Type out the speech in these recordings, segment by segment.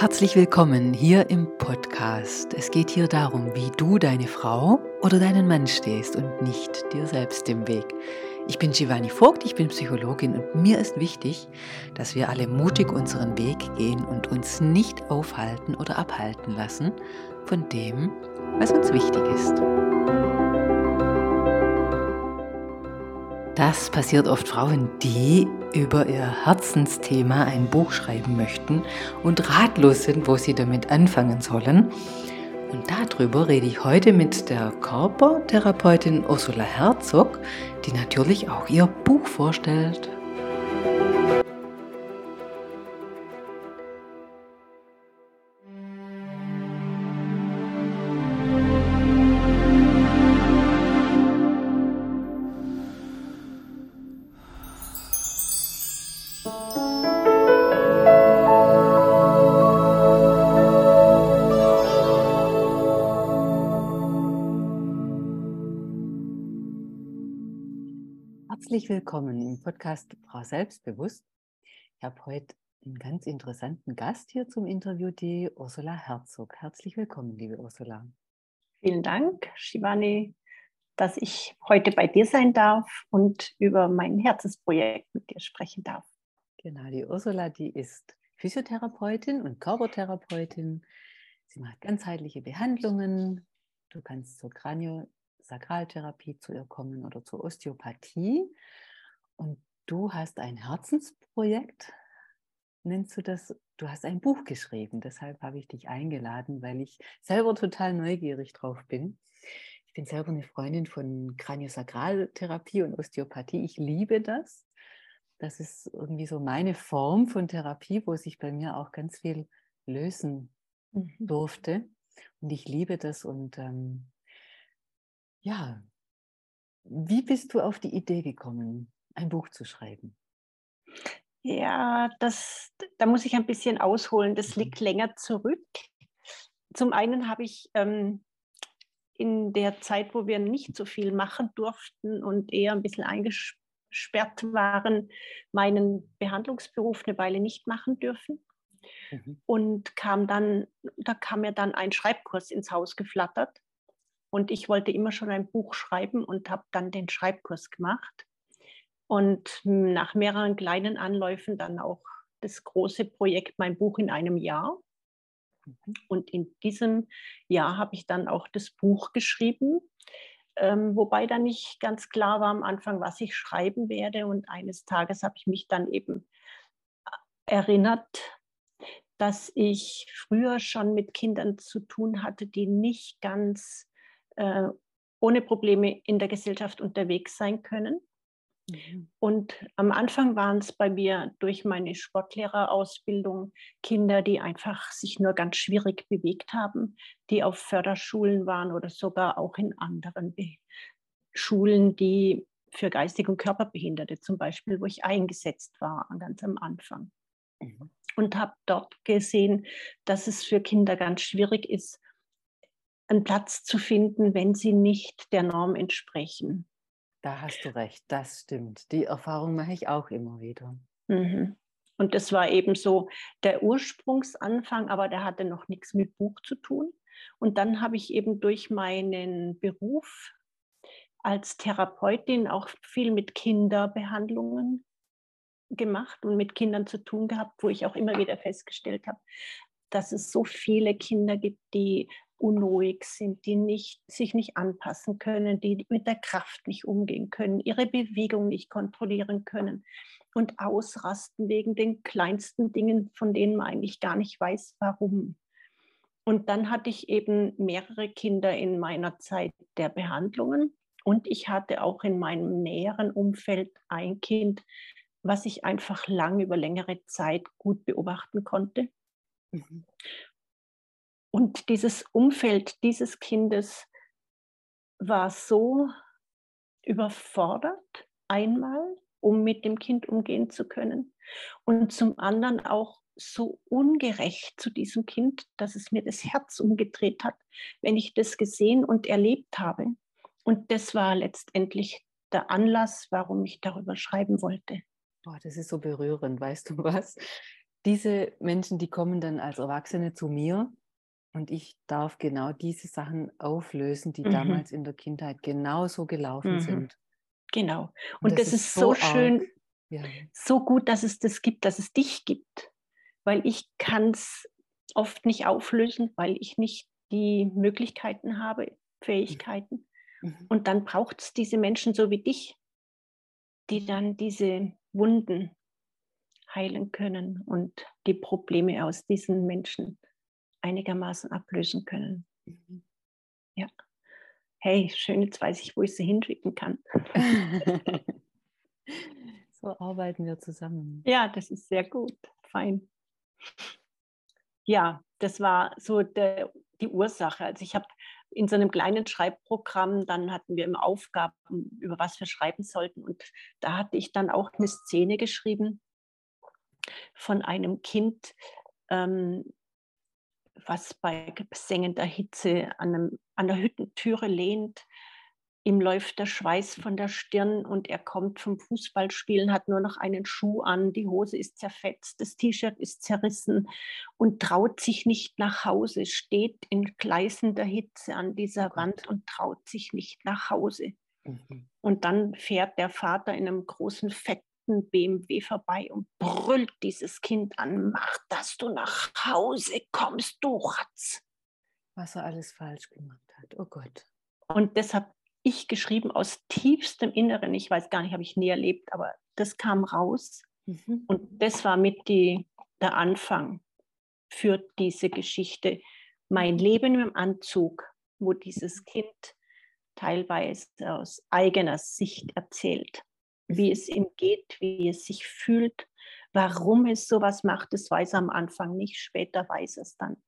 Herzlich willkommen hier im Podcast. Es geht hier darum, wie du deine Frau oder deinen Mann stehst und nicht dir selbst im Weg. Ich bin Giovanni Vogt, ich bin Psychologin und mir ist wichtig, dass wir alle mutig unseren Weg gehen und uns nicht aufhalten oder abhalten lassen von dem, was uns wichtig ist. Das passiert oft Frauen, die über ihr Herzensthema ein Buch schreiben möchten und ratlos sind, wo sie damit anfangen sollen. Und darüber rede ich heute mit der Körpertherapeutin Ursula Herzog, die natürlich auch ihr Buch vorstellt. Podcast Frau Selbstbewusst. Ich habe heute einen ganz interessanten Gast hier zum Interview, die Ursula Herzog. Herzlich willkommen, liebe Ursula. Vielen Dank, Shivani, dass ich heute bei dir sein darf und über mein Herzensprojekt mit dir sprechen darf. Genau, die Ursula, die ist Physiotherapeutin und Körpertherapeutin. Sie macht ganzheitliche Behandlungen. Du kannst zur Kranio Sakraltherapie zu ihr kommen oder zur Osteopathie. Und du hast ein Herzensprojekt, nennst du das? Du hast ein Buch geschrieben. Deshalb habe ich dich eingeladen, weil ich selber total neugierig drauf bin. Ich bin selber eine Freundin von Kraniosakraltherapie und Osteopathie. Ich liebe das. Das ist irgendwie so meine Form von Therapie, wo sich bei mir auch ganz viel lösen mhm. durfte. Und ich liebe das und ähm, ja, wie bist du auf die Idee gekommen, ein Buch zu schreiben? Ja, das, da muss ich ein bisschen ausholen. Das mhm. liegt länger zurück. Zum einen habe ich ähm, in der Zeit, wo wir nicht so viel machen durften und eher ein bisschen eingesperrt waren, meinen Behandlungsberuf eine Weile nicht machen dürfen. Mhm. Und kam dann, da kam mir dann ein Schreibkurs ins Haus geflattert und ich wollte immer schon ein Buch schreiben und habe dann den Schreibkurs gemacht. Und nach mehreren kleinen Anläufen dann auch das große Projekt Mein Buch in einem Jahr. Mhm. Und in diesem Jahr habe ich dann auch das Buch geschrieben, ähm, wobei dann nicht ganz klar war am Anfang, was ich schreiben werde. Und eines Tages habe ich mich dann eben äh, erinnert, dass ich früher schon mit Kindern zu tun hatte, die nicht ganz äh, ohne Probleme in der Gesellschaft unterwegs sein können. Mhm. Und am Anfang waren es bei mir durch meine Sportlehrerausbildung Kinder, die einfach sich nur ganz schwierig bewegt haben, die auf Förderschulen waren oder sogar auch in anderen Be Schulen, die für geistig und Körperbehinderte zum Beispiel, wo ich eingesetzt war ganz am Anfang. Mhm. Und habe dort gesehen, dass es für Kinder ganz schwierig ist, einen Platz zu finden, wenn sie nicht der Norm entsprechen. Da hast du recht, das stimmt. Die Erfahrung mache ich auch immer wieder. Mhm. Und das war eben so der Ursprungsanfang, aber der hatte noch nichts mit Buch zu tun. Und dann habe ich eben durch meinen Beruf als Therapeutin auch viel mit Kinderbehandlungen gemacht und mit Kindern zu tun gehabt, wo ich auch immer wieder festgestellt habe, dass es so viele Kinder gibt, die unruhig sind, die nicht, sich nicht anpassen können, die mit der Kraft nicht umgehen können, ihre Bewegung nicht kontrollieren können und ausrasten wegen den kleinsten Dingen, von denen man eigentlich gar nicht weiß, warum. Und dann hatte ich eben mehrere Kinder in meiner Zeit der Behandlungen und ich hatte auch in meinem näheren Umfeld ein Kind, was ich einfach lang über längere Zeit gut beobachten konnte. Mhm. Und dieses Umfeld dieses Kindes war so überfordert, einmal, um mit dem Kind umgehen zu können, und zum anderen auch so ungerecht zu diesem Kind, dass es mir das Herz umgedreht hat, wenn ich das gesehen und erlebt habe. Und das war letztendlich der Anlass, warum ich darüber schreiben wollte. Boah, das ist so berührend, weißt du was? diese Menschen, die kommen dann als Erwachsene zu mir und ich darf genau diese Sachen auflösen, die mhm. damals in der Kindheit genauso gelaufen mhm. sind. Genau. Und, und das, das, ist so, so schön, ja. so gut, dass es das gibt, dass es dich gibt. Weil ich kann es oft nicht auflösen, weil ich nicht die Möglichkeiten habe, Fähigkeiten. Mhm. Und dann braucht es diese Menschen so wie dich, die dann diese Wunden heilen können und die Probleme aus diesen Menschen einigermaßen ablösen können. Mhm. Ja. Hey, schön, jetzt weiß ich, wo ich sie hinschicken kann. so arbeiten wir zusammen. Ja, das ist sehr gut. Fein. Ja, das war so der, die Ursache. Also ich habe in so einem kleinen Schreibprogramm, dann hatten wir immer Aufgaben, über was wir schreiben sollten. Und da hatte ich dann auch eine Szene geschrieben von einem Kind, ähm, was bei sengender Hitze an, einem, an der Hüttentüre lehnt. Ihm läuft der Schweiß von der Stirn und er kommt vom Fußballspielen, hat nur noch einen Schuh an, die Hose ist zerfetzt, das T-Shirt ist zerrissen und traut sich nicht nach Hause, steht in gleißender Hitze an dieser oh Wand und traut sich nicht nach Hause. Mhm. Und dann fährt der Vater in einem großen, fetten BMW vorbei und brüllt dieses Kind an, mach, dass du nach Hause kommst, du Ratz. Was er alles falsch gemacht hat, oh Gott. Und deshalb ich geschrieben aus tiefstem Inneren. Ich weiß gar nicht, habe ich nie erlebt, aber das kam raus. Mhm. Und das war mit die, der Anfang für diese Geschichte. Mein Leben im Anzug, wo dieses Kind teilweise aus eigener Sicht erzählt, wie es ihm geht, wie es sich fühlt, warum es sowas macht, das weiß er am Anfang nicht, später weiß es dann.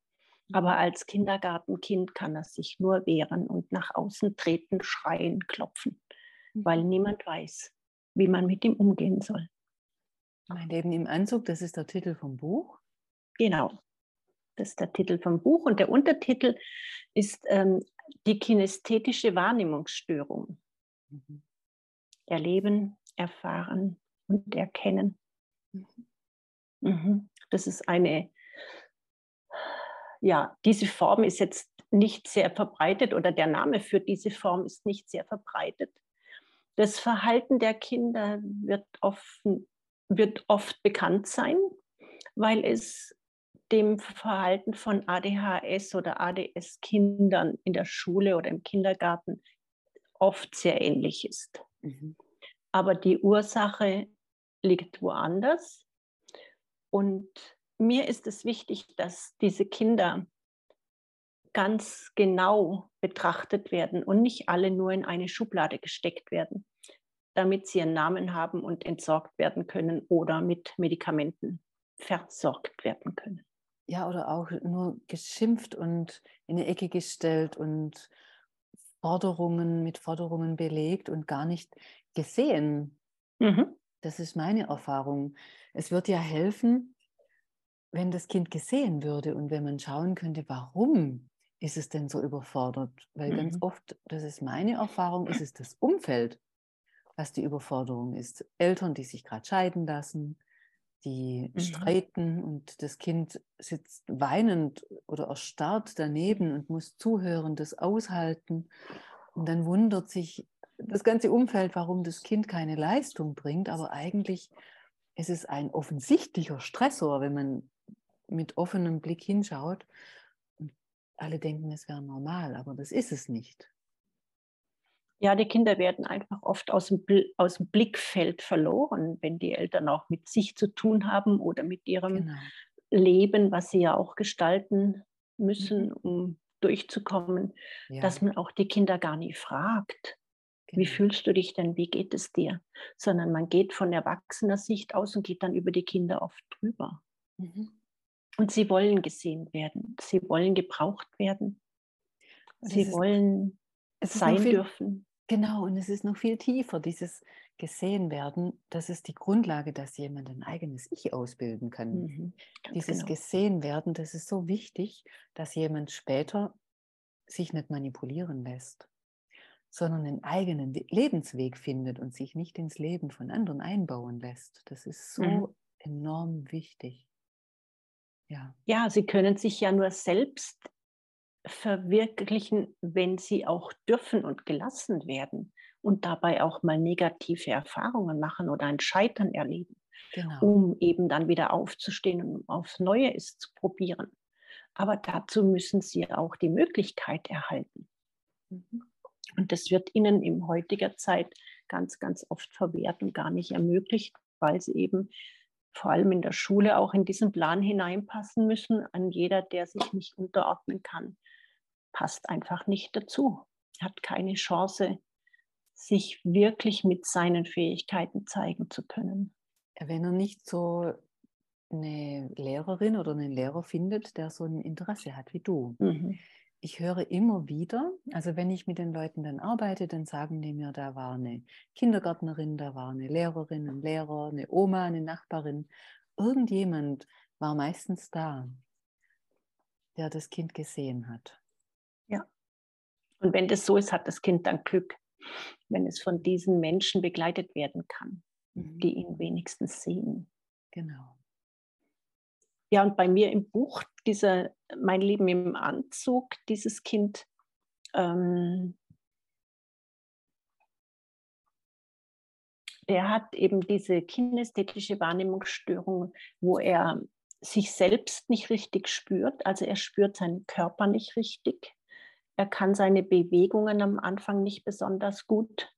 Aber als Kindergartenkind kann er sich nur wehren und nach außen treten, schreien, klopfen, weil mhm. niemand weiß, wie man mit ihm umgehen soll. Mein Leben im Anzug, das ist der Titel vom Buch. Genau, das ist der Titel vom Buch und der Untertitel ist ähm, die kinästhetische Wahrnehmungsstörung. Mhm. Erleben, erfahren und erkennen. Mhm. mhm. Das ist eine ja, diese Form ist jetzt nicht sehr verbreitet oder der Name für diese Form ist nicht sehr verbreitet. Das Verhalten der Kinder wird oft, wird oft bekannt sein, weil es dem Verhalten von ADHS oder ADS-Kindern in der Schule oder im Kindergarten oft sehr ähnlich ist. Mhm. Aber die Ursache liegt woanders. Und mir ist es wichtig, dass diese Kinder ganz genau betrachtet werden und nicht alle nur in eine Schublade gesteckt werden, damit sie einen Namen haben und entsorgt werden können oder mit Medikamenten versorgt werden können. Ja, oder auch nur geschimpft und in eine Ecke gestellt und Forderungen mit Forderungen belegt und gar nicht gesehen. Mhm. Das ist meine Erfahrung. Es wird ja helfen, wenn das Kind gesehen würde und wenn man schauen könnte, warum ist es denn so überfordert? Weil mhm. ganz oft, das ist meine Erfahrung, ist es das Umfeld, was die Überforderung ist. Eltern, die sich gerade scheiden lassen, die mhm. streiten und das Kind sitzt weinend oder erstarrt daneben und muss zuhören, das aushalten. Und dann wundert sich das ganze Umfeld, warum das Kind keine Leistung bringt. Aber eigentlich ist es ein offensichtlicher Stressor, wenn man mit offenem Blick hinschaut. Und alle denken, es wäre normal, aber das ist es nicht. Ja, die Kinder werden einfach oft aus dem, aus dem Blickfeld verloren, wenn die Eltern auch mit sich zu tun haben oder mit ihrem genau. Leben, was sie ja auch gestalten müssen, mhm. um durchzukommen, ja. dass man auch die Kinder gar nie fragt. Genau. Wie fühlst du dich denn? Wie geht es dir? Sondern man geht von erwachsener Sicht aus und geht dann über die Kinder oft drüber. Mhm. Und sie wollen gesehen werden. Sie wollen gebraucht werden. Sie ist, wollen sein viel, dürfen. Genau, und es ist noch viel tiefer, dieses gesehen werden. Das ist die Grundlage, dass jemand ein eigenes Ich ausbilden kann. Mhm, dieses genau. gesehen werden, das ist so wichtig, dass jemand später sich nicht manipulieren lässt, sondern einen eigenen Lebensweg findet und sich nicht ins Leben von anderen einbauen lässt. Das ist so mhm. enorm wichtig. Ja. Ja, sie können sich ja nur selbst verwirklichen, wenn sie auch dürfen und gelassen werden und dabei auch mal negative Erfahrungen machen oder ein Scheitern erleben, Genau. um eben dann wieder aufzustehen und aufs Neue es zu probieren. Aber dazu müssen sie auch die Möglichkeit erhalten. Mhm. Und das wird ihnen in heutiger Zeit ganz, ganz oft verwehrt und gar nicht ermöglicht, weil sie eben vor allem in der Schule auch in diesen Plan hineinpassen müssen. An jeder, der sich nicht unterordnen kann, passt einfach nicht dazu, hat keine Chance, sich wirklich mit seinen Fähigkeiten zeigen zu können. Wenn er nicht so eine Lehrerin oder einen Lehrer findet, der so ein Interesse hat wie du. Mhm. Ich höre immer wieder, also wenn ich mit den Leuten dann arbeite, dann sagen die mir, da war eine Kindergärtnerin, da war eine Lehrerin, ein Lehrer, eine Oma, eine Nachbarin. Irgendjemand war meistens da, der das Kind gesehen hat. Ja. Und wenn das so ist, hat das Kind dann Glück, wenn es von diesen Menschen begleitet werden kann, Mhm. die ihn wenigstens sehen. Genau. Ja, und bei mir im Buch, dieser Mein Leben im Anzug, dieses Kind, ähm, der hat eben diese kinästhetische Wahrnehmungsstörung, wo er sich selbst nicht richtig spürt. Also er spürt seinen Körper nicht richtig. Er kann seine Bewegungen am Anfang nicht besonders gut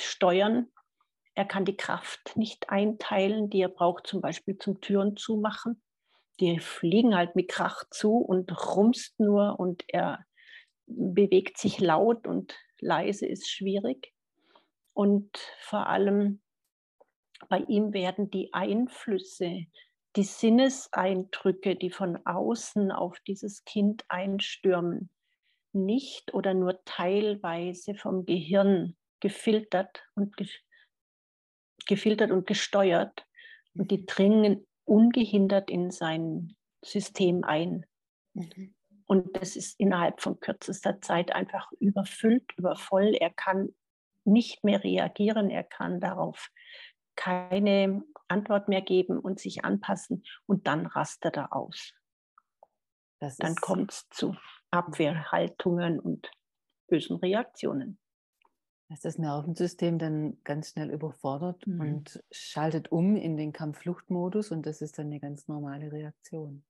steuern. Er kann die Kraft nicht einteilen, die er braucht, zum Beispiel zum Türen zumachen. Die fliegen halt mit Krach zu und rumst nur und er bewegt sich laut und leise ist schwierig. Und vor allem bei ihm werden die Einflüsse, die Sinneseindrücke, die von außen auf dieses Kind einstürmen, nicht oder nur teilweise vom Gehirn gefiltert und gefiltert und gesteuert und die dringen ungehindert in sein System ein. Mhm. Und das ist innerhalb von kürzester Zeit einfach überfüllt, übervoll. Er kann nicht mehr reagieren, er kann darauf keine Antwort mehr geben und sich anpassen und dann rastet er aus. Das Dann kommt es zu Abwehrhaltungen und bösen Reaktionen. Dass das Nervensystem dann ganz schnell überfordert Mhm. und schaltet um in den Kampf-Flucht-Modus und das ist dann eine ganz normale Reaktion.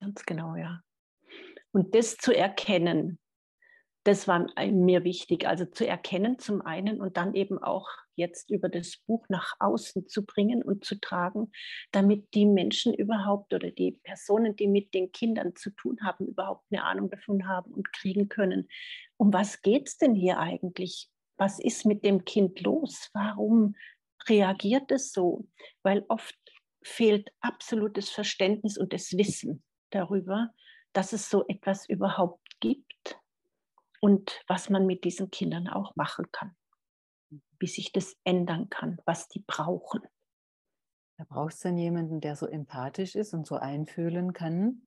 Ganz genau, ja. Und das zu erkennen, das war mir wichtig. Also zu erkennen zum einen und dann eben auch jetzt über das Buch nach außen zu bringen und zu tragen, damit die Menschen überhaupt oder die Personen, die mit den Kindern zu tun haben, überhaupt eine Ahnung davon haben und kriegen können. Um was geht es denn hier eigentlich? Was ist mit dem Kind los? Warum reagiert es so? Weil oft fehlt absolutes Verständnis und das Wissen darüber, dass es so etwas überhaupt gibt und was man mit diesen Kindern auch machen kann, wie sich das ändern kann, was die brauchen. Da brauchst du dann jemanden, der so empathisch ist und so einfühlen kann,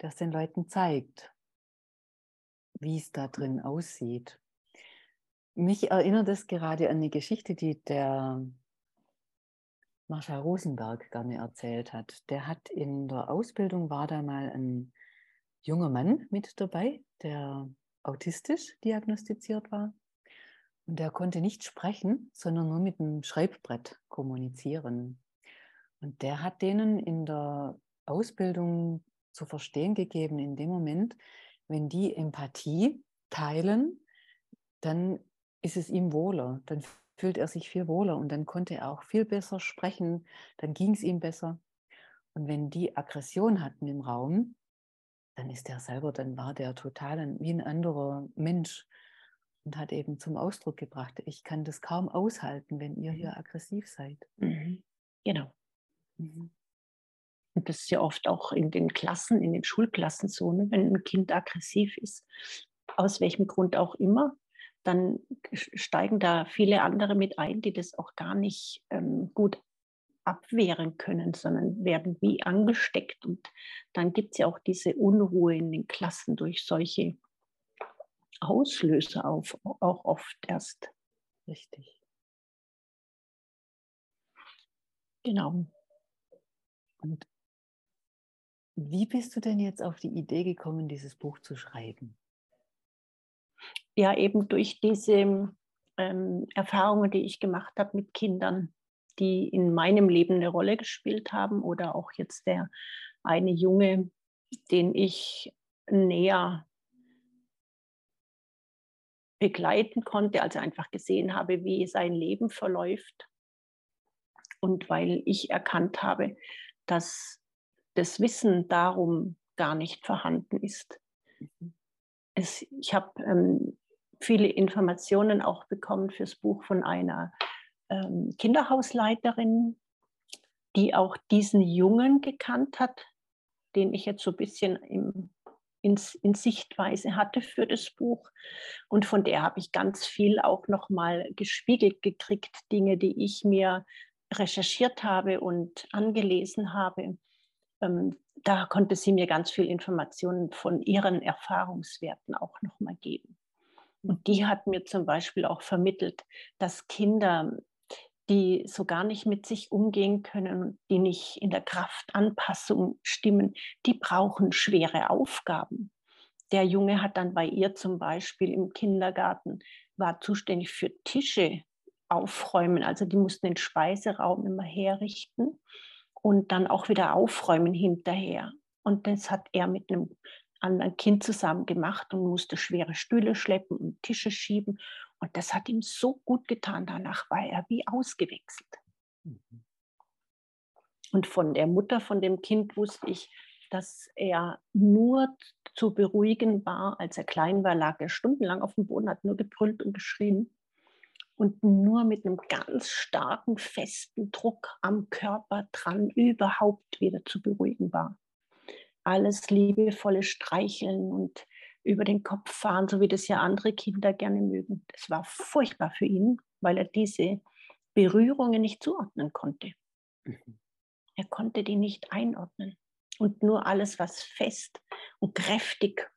der es den Leuten zeigt, wie es da drin aussieht. Mich erinnert es gerade an eine Geschichte, die der Marshall Rosenberg gerne erzählt hat. Der hat in der Ausbildung, war da mal ein junger Mann mit dabei, der autistisch diagnostiziert war. Und der konnte nicht sprechen, sondern nur mit einem Schreibbrett kommunizieren. Und der hat denen in der Ausbildung zu verstehen gegeben, in dem Moment, wenn die Empathie teilen, dann ist es ihm wohler, dann fühlt er sich viel wohler und dann konnte er auch viel besser sprechen, dann ging es ihm besser. Und wenn die Aggression hatten im Raum, dann ist er selber, dann war der total ein, wie ein anderer Mensch und hat eben zum Ausdruck gebracht, ich kann das kaum aushalten, wenn ihr hier aggressiv seid. Mhm. Genau. Mhm. Und das ist ja oft auch in den Klassen, in den Schulklassen so, ne? wenn ein Kind aggressiv ist, aus welchem Grund auch immer, dann steigen da viele andere mit ein, die das auch gar nicht ähm, gut abwehren können, sondern werden wie angesteckt. Und dann gibt es ja auch diese Unruhe in den Klassen durch solche Auslöser auf, auch oft erst. Richtig. Genau. Und Wie bist du denn jetzt auf die Idee gekommen, dieses Buch zu schreiben? Ja, eben durch diese ähm, Erfahrungen, die ich gemacht habe mit Kindern, die in meinem Leben eine Rolle gespielt haben oder auch jetzt der eine Junge, den ich näher begleiten konnte, also einfach gesehen habe, wie sein Leben verläuft. Und weil ich erkannt habe, dass das Wissen darum gar nicht vorhanden ist. Mhm. Es, ich habe ähm, viele Informationen auch bekommen fürs Buch von einer ähm, Kinderhausleiterin, die auch diesen Jungen gekannt hat, den ich jetzt so ein bisschen im, in, in Sichtweise hatte für das Buch. Und von der habe ich ganz viel auch nochmal gespiegelt gekriegt, Dinge, die ich mir recherchiert habe und angelesen habe. Ähm, da konnte sie mir ganz viel Informationen von ihren Erfahrungswerten auch nochmal geben. Und die hat mir zum Beispiel auch vermittelt, dass Kinder, die so gar nicht mit sich umgehen können, die nicht in der Kraftanpassung stimmen, die brauchen schwere Aufgaben. Der Junge hat dann bei ihr zum Beispiel im Kindergarten, war zuständig für Tische aufräumen. Also die mussten den Speiseraum immer herrichten und dann auch wieder aufräumen hinterher. Und das hat er mit einem anderen Kind zusammen gemacht und musste schwere Stühle schleppen und Tische schieben. Und das hat ihm so gut getan. Danach war er wie ausgewechselt. Mhm. Und von der Mutter von dem Kind wusste ich, dass er nur zu beruhigen war. Als er klein war, lag er stundenlang auf dem Boden, hat nur gebrüllt und geschrien. Und nur mit einem ganz starken, festen Druck am Körper dran überhaupt wieder zu beruhigen war alles liebevolle Streicheln und über den Kopf fahren, so wie das ja andere Kinder gerne mögen. Das war furchtbar für ihn, weil er diese Berührungen nicht zuordnen konnte. Mhm. Er konnte die nicht einordnen. Und nur alles, was fest und kräftig,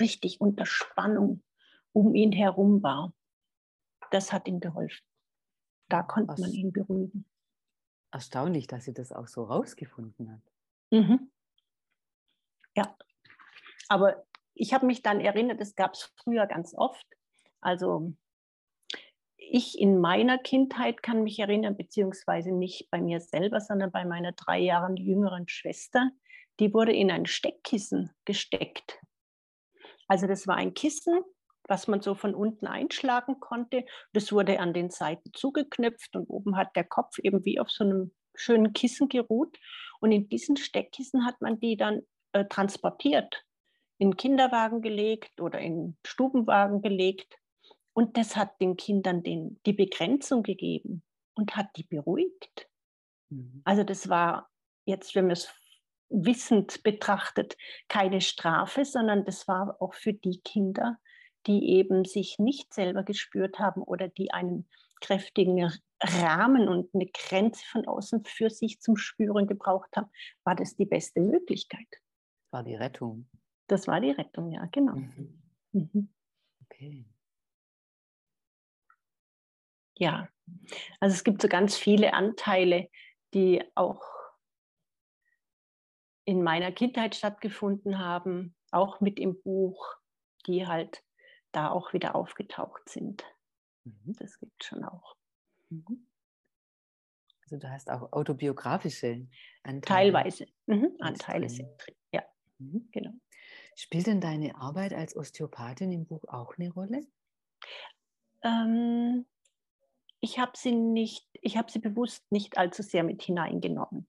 richtig unter Spannung um ihn herum war, das hat ihm geholfen. Da konnte man ihn beruhigen. Erstaunlich, dass sie das auch so rausgefunden hat. Mhm. Ja, aber ich habe mich dann erinnert, es gab es früher ganz oft. Also ich in meiner Kindheit kann mich erinnern, beziehungsweise nicht bei mir selber, sondern bei meiner drei Jahre jüngeren Schwester, die wurde in ein Steckkissen gesteckt. Also das war ein Kissen, was man so von unten einschlagen konnte. Das wurde an den Seiten zugeknöpft und oben hat der Kopf eben wie auf so einem schönen Kissen geruht. Und in diesen Steckkissen hat man die dann äh, transportiert, in Kinderwagen gelegt oder in Stubenwagen gelegt. Und das hat den Kindern den, die Begrenzung gegeben und hat die beruhigt. Mhm. Also das war jetzt, wenn man es wissend betrachtet, keine Strafe, sondern das war auch für die Kinder, die eben sich nicht selber gespürt haben oder die einen kräftigen Rahmen und eine Grenze von außen für sich zum Spüren gebraucht haben, war das die beste Möglichkeit war die Rettung. Das war die Rettung, ja, genau. Mhm. Mhm. Okay. Ja, also es gibt so ganz viele Anteile, die auch in meiner Kindheit stattgefunden haben, auch mit im Buch, die halt da auch wieder aufgetaucht sind. Mhm. Das gibt es schon auch. Mhm. Also du hast auch autobiografische Anteile. Teilweise. Mhm. Anteile sind drin. Ja. Mhm. Genau. Spielt denn deine Arbeit als Osteopathin im Buch auch eine Rolle? Ähm, ich habe sie nicht, ich habe sie bewusst nicht allzu sehr mit hineingenommen.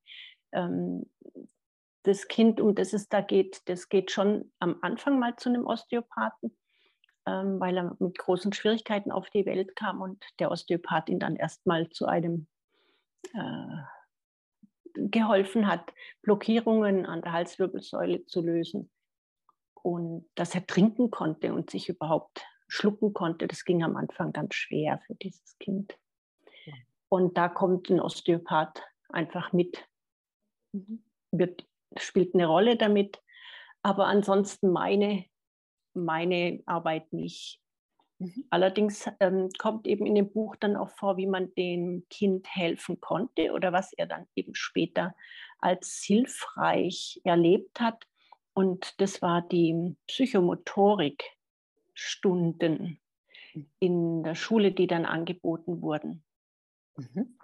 Ähm, das Kind, um das es da geht, das geht schon am Anfang mal zu einem Osteopathen, ähm, weil er mit großen Schwierigkeiten auf die Welt kam und der Osteopath ihn dann erstmal zu einem äh, geholfen hat, Blockierungen an der Halswirbelsäule zu lösen. Und dass er trinken konnte und sich überhaupt schlucken konnte, das ging am Anfang ganz schwer für dieses Kind. Und da kommt ein Osteopath einfach mit, mhm. wird, spielt eine Rolle damit. Aber ansonsten meine, meine Arbeit nicht. Mhm. Allerdings ähm, kommt eben in dem Buch dann auch vor, wie man dem Kind helfen konnte oder was er dann eben später als hilfreich erlebt hat. Und das war die Psychomotorik-Stunden hm. in der Schule, die dann angeboten wurden. Mhm.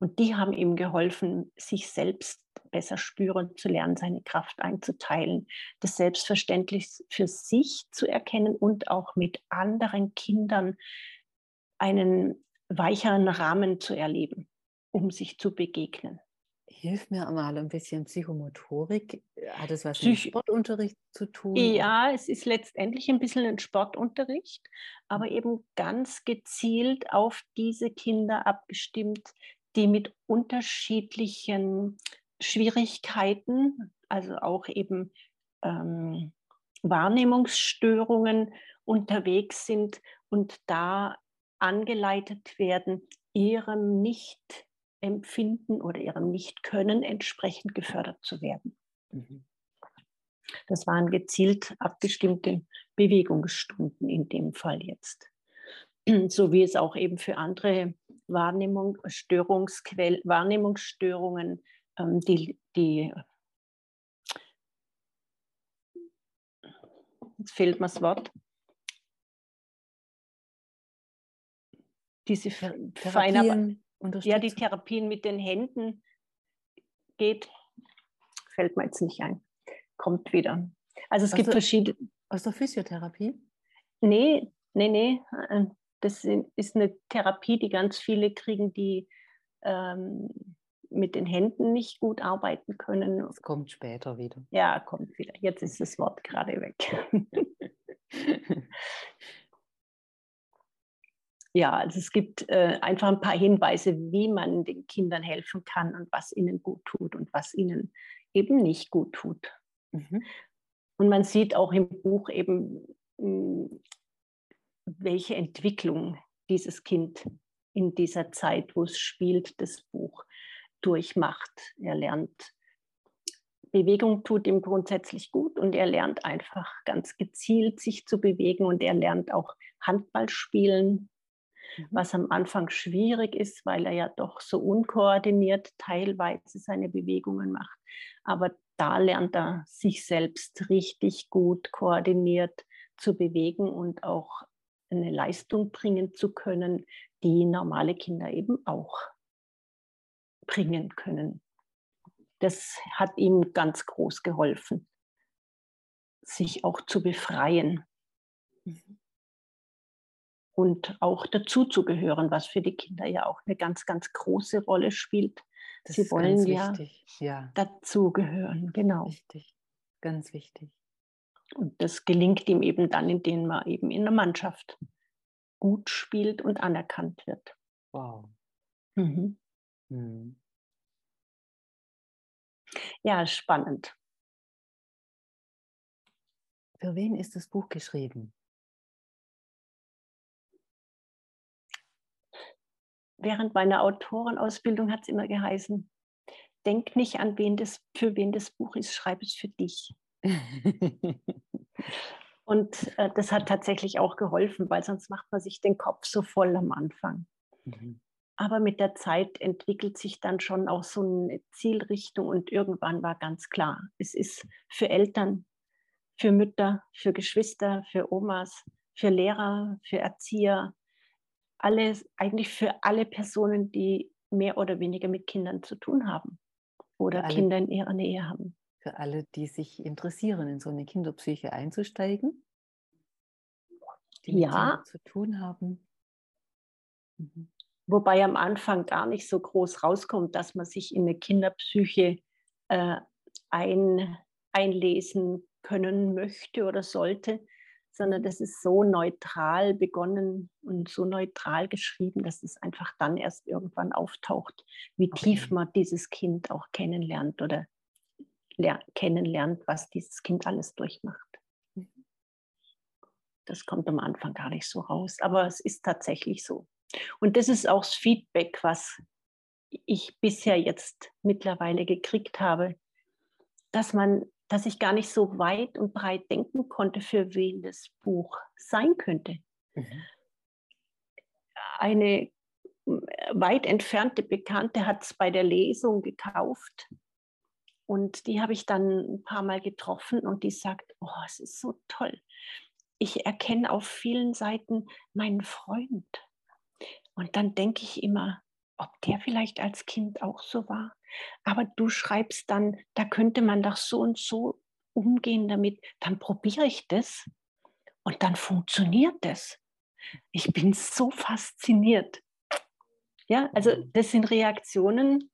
Und die haben ihm geholfen, sich selbst besser spüren zu lernen, seine Kraft einzuteilen, das selbstverständlich für sich zu erkennen und auch mit anderen Kindern einen weicheren Rahmen zu erleben, um sich zu begegnen. Hilf mir mal ein bisschen Psychomotorik. Hat es was Psych mit Sportunterricht zu tun? Ja, es ist letztendlich ein bisschen ein Sportunterricht, aber eben ganz gezielt auf diese Kinder abgestimmt, die mit unterschiedlichen Schwierigkeiten, also auch eben ähm, Wahrnehmungsstörungen unterwegs sind und da angeleitet werden, ihrem Nicht-Empfinden oder ihrem Nicht-Können entsprechend gefördert zu werden. Mhm. Das waren gezielt abgestimmte Bewegungsstunden in dem Fall jetzt. So wie es auch eben für andere Wahrnehmung, Störungsquell, Wahrnehmungsstörungen, ähm, die, die jetzt fehlt mir das Wort, diese Therapien ja, die Therapien mit den Händen geht, fällt mir jetzt nicht ein. Kommt wieder. Also es aus gibt verschiedene. Aus der Physiotherapie? Nee, nee, nee. Das ist eine Therapie, die ganz viele kriegen, die ähm, mit den Händen nicht gut arbeiten können. Es kommt später wieder. Ja, kommt wieder. Jetzt ist das Wort gerade weg. ja, also es gibt äh, einfach ein paar Hinweise, wie man den Kindern helfen kann und was ihnen gut tut und was ihnen eben nicht gut tut. Mhm. Und man sieht auch im Buch eben, hm, welche Entwicklung dieses Kind in dieser Zeit, wo es spielt, das Buch durchmacht. Er lernt, Bewegung tut ihm grundsätzlich gut und er lernt einfach ganz gezielt sich zu bewegen und er lernt auch Handball spielen, mhm. was am Anfang schwierig ist, weil er ja doch so unkoordiniert teilweise seine Bewegungen macht. Aber da lernt er sich selbst richtig gut koordiniert zu bewegen und auch eine Leistung bringen zu können, die normale Kinder eben auch bringen können. Das hat ihm ganz groß geholfen, sich auch zu befreien und auch dazuzugehören, was für die Kinder ja auch eine ganz, ganz große Rolle spielt. Das Sie wollen ja, ja dazugehören, genau. Wichtig, ganz wichtig. Und das gelingt ihm eben dann, indem man eben in der Mannschaft gut spielt und anerkannt wird. Wow. Mhm. Mhm. Ja, spannend. Für wen ist das Buch geschrieben? Während meiner Autorenausbildung hat es immer geheißen, denk nicht an wen das, für wen das Buch ist, schreib es für dich. Und äh, das hat tatsächlich auch geholfen, weil sonst macht man sich den Kopf so voll am Anfang. Mhm. Aber mit der Zeit entwickelt sich dann schon auch so eine Zielrichtung und irgendwann war ganz klar, es ist für Eltern, für Mütter, für Geschwister, für Omas, für Lehrer, für Erzieher, alles, eigentlich für alle Personen, die mehr oder weniger mit Kindern zu tun haben oder Kinder in ihrer Nähe haben für alle, die sich interessieren, in so eine Kinderpsyche einzusteigen, die ja. zu tun haben. Mhm. Wobei am Anfang gar nicht so groß rauskommt, dass man sich in eine Kinderpsyche äh, ein, einlesen können möchte oder sollte, sondern das ist so neutral begonnen und so neutral geschrieben, dass es einfach dann erst irgendwann auftaucht, wie okay. tief man dieses Kind auch kennenlernt oder kennenlernt, was dieses Kind alles durchmacht. Mhm. Das kommt am Anfang gar nicht so raus, aber es ist tatsächlich so. Und das ist auch das Feedback, was ich bisher jetzt mittlerweile gekriegt habe, dass man, dass ich gar nicht so weit und breit denken konnte, für wen das Buch sein könnte. Mhm. Eine weit entfernte Bekannte hat es bei der Lesung gekauft Und die habe ich dann ein paar Mal getroffen und die sagt, oh, es ist so toll. Ich erkenne auf vielen Seiten meinen Freund. Und dann denke ich immer, ob der vielleicht als Kind auch so war. Aber du schreibst dann, da könnte man doch so und so umgehen damit. Dann probiere ich das und dann funktioniert das. Ich bin so fasziniert. Ja, also das sind Reaktionen,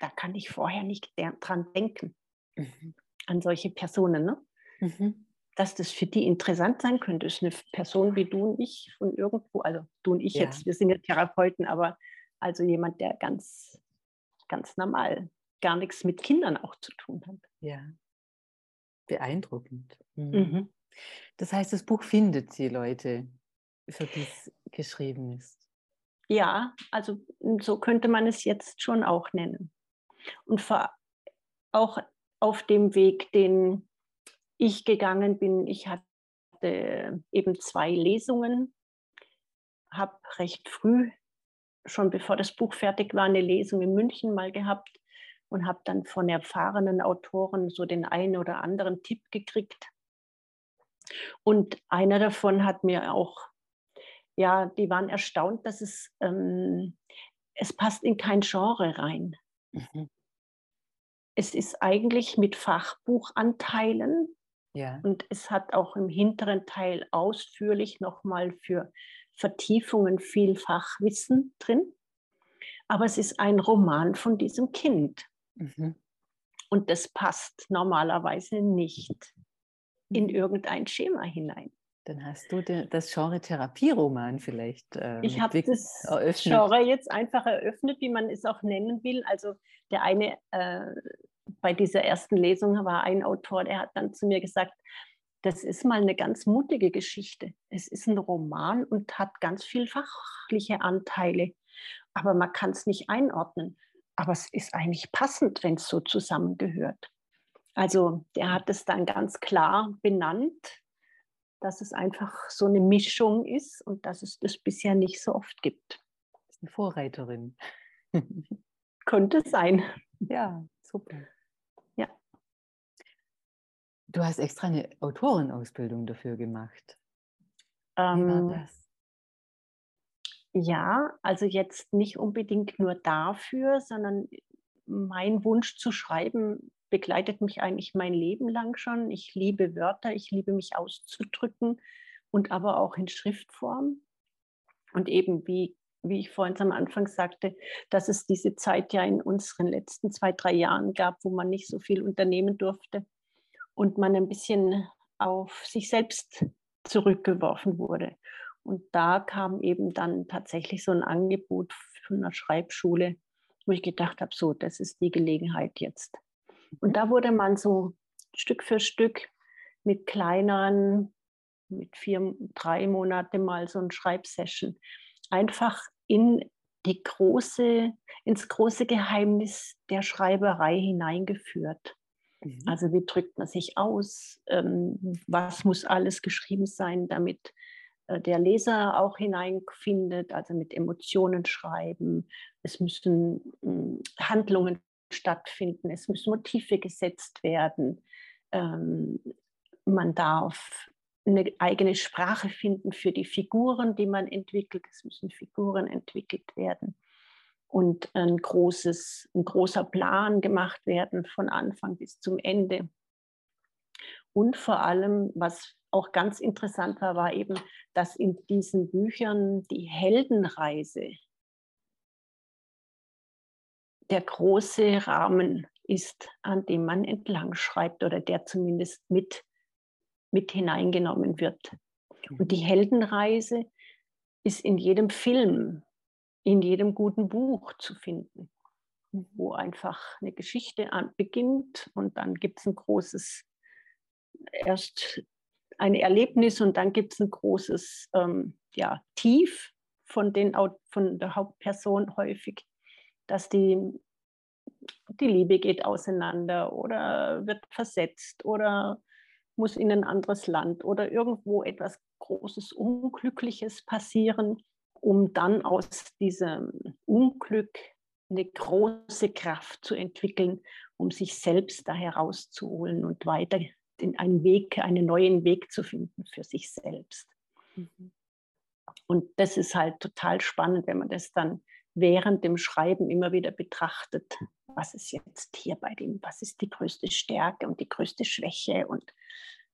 da kann ich vorher nicht dran denken, mhm. an solche Personen. Ne? Mhm. Dass das für die interessant sein könnte, ist eine Person wie du und ich von irgendwo, also du und ich ja. jetzt, wir sind ja Therapeuten, aber also jemand, der ganz, ganz normal gar nichts mit Kindern auch zu tun hat. Ja, beeindruckend. Mhm. mhm. Das heißt, das Buch findet sie Leute, für die es geschrieben ist. Ja, also so könnte man es jetzt schon auch nennen. Und auch auf dem Weg, den ich gegangen bin, ich hatte eben zwei Lesungen, habe recht früh, schon bevor das Buch fertig war, eine Lesung in München mal gehabt und habe dann von erfahrenen Autoren so den einen oder anderen Tipp gekriegt. Und einer davon hat mir auch, ja, die waren erstaunt, dass es, ähm, es passt in kein Genre rein. Mhm. Es ist eigentlich mit Fachbuchanteilen ja. und es hat auch im hinteren Teil ausführlich nochmal für Vertiefungen viel Fachwissen drin. Aber es ist ein Roman von diesem Kind. Mhm. Und das passt normalerweise nicht in mhm. irgendein Schema hinein. Dann hast du das Genre Therapieroman vielleicht. Ähm, ich habe das eröffnet. Genre jetzt einfach eröffnet, wie man es auch nennen will. Also der eine, äh, bei dieser ersten Lesung war ein Autor, der hat dann zu mir gesagt, das ist mal eine ganz mutige Geschichte. Es ist ein Roman und hat ganz viel fachliche Anteile, aber man kann es nicht einordnen. Aber es ist eigentlich passend, wenn es so zusammengehört. Also der hat es dann ganz klar benannt dass es einfach so eine Mischung ist und dass es das bisher nicht so oft gibt. Das ist eine Vorreiterin. Könnte sein. Ja, super. Ja. Du hast extra eine Autorenausbildung dafür gemacht. Wie war ähm, das? Ja, also jetzt nicht unbedingt nur dafür, sondern mein Wunsch zu schreiben begleitet mich eigentlich mein Leben lang schon. Ich liebe Wörter, ich liebe mich auszudrücken und aber auch in Schriftform. Und eben wie, wie ich vorhin am Anfang sagte, dass es diese Zeit ja in unseren letzten zwei, drei Jahren gab, wo man nicht so viel unternehmen durfte und man ein bisschen auf sich selbst zurückgeworfen wurde. Und da kam eben dann tatsächlich so ein Angebot von einer Schreibschule, wo ich gedacht habe, so, das ist die Gelegenheit jetzt. Und da wurde man so Stück für Stück mit kleineren, mit vier, drei Monate mal so ein Schreibsession, einfach in die große, ins große Geheimnis der Schreiberei hineingeführt. Mhm. Also wie drückt man sich aus? Ähm, was muss alles geschrieben sein, damit äh, der Leser auch hineinfindet? Also mit Emotionen schreiben. Es müssen hm, Handlungen stattfinden, es müssen Motive gesetzt werden, ähm, man darf eine eigene Sprache finden für die Figuren, die man entwickelt, es müssen Figuren entwickelt werden und ein, großes, ein großer Plan gemacht werden von Anfang bis zum Ende. Und vor allem, was auch ganz interessant war, war eben, dass in diesen Büchern die Heldenreise der große Rahmen ist, an dem man entlang schreibt oder der zumindest mit, mit hineingenommen wird. Und die Heldenreise ist in jedem Film, in jedem guten Buch zu finden, wo einfach eine Geschichte beginnt und dann gibt es ein großes, erst ein Erlebnis und dann gibt es ein großes ähm, ja, Tief von, den, von der Hauptperson häufig dass die, die Liebe geht auseinander oder wird versetzt oder muss in ein anderes Land oder irgendwo etwas Großes, Unglückliches passieren, um dann aus diesem Unglück eine große Kraft zu entwickeln um sich selbst da herauszuholen und weiter in einen Weg, einen neuen Weg zu finden für sich selbst. Mhm. Und das ist halt total spannend, wenn man das dann während dem Schreiben immer wieder betrachtet, was ist jetzt hier bei dem, was ist die größte Stärke und die größte Schwäche und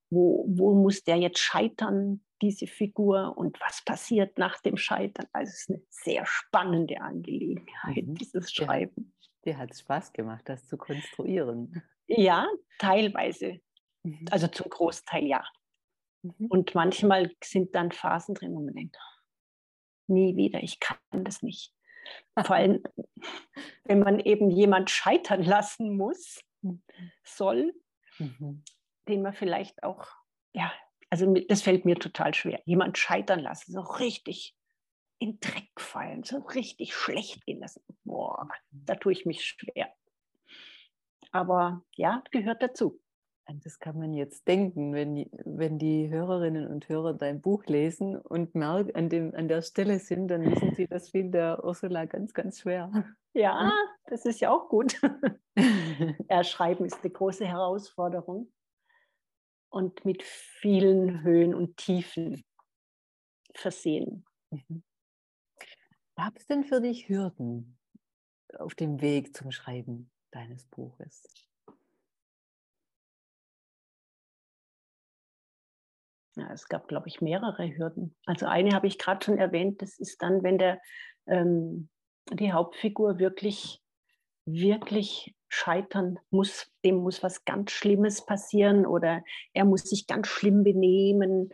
wo, wo muss der jetzt scheitern, diese Figur und was passiert nach dem Scheitern. Also es ist eine sehr spannende Angelegenheit, mhm. dieses Schreiben. Dir, dir hat es Spaß gemacht, das zu konstruieren. Ja, teilweise. Mhm. Also zum Großteil ja. Mhm. Und manchmal sind dann Phasen drin, wo man denkt, nie wieder, ich kann das nicht. Vor allem, wenn man eben jemand scheitern lassen muss, mhm. soll, mhm. den man vielleicht auch, ja, also das fällt mir total schwer. Jemand scheitern lassen, so richtig in Dreck fallen, so richtig schlecht gehen lassen. Boah, da tue ich mich schwer. Aber ja, gehört dazu. An das kann man jetzt denken, wenn, wenn die Hörerinnen und Hörer dein Buch lesen und merken, an, dem, an der Stelle sind, dann wissen sie, das fiel der Ursula ganz, ganz schwer. Ja, das ist ja auch gut. ja, Schreiben ist eine große Herausforderung und mit vielen Höhen und Tiefen versehen. Mhm. Gab es denn für dich Hürden auf dem Weg zum Schreiben deines Buches? Ja, es gab, glaube ich, mehrere Hürden. Also eine habe ich gerade schon erwähnt, das ist dann, wenn der, ähm, die Hauptfigur wirklich, wirklich scheitern muss, dem muss was ganz Schlimmes passieren oder er muss sich ganz schlimm benehmen.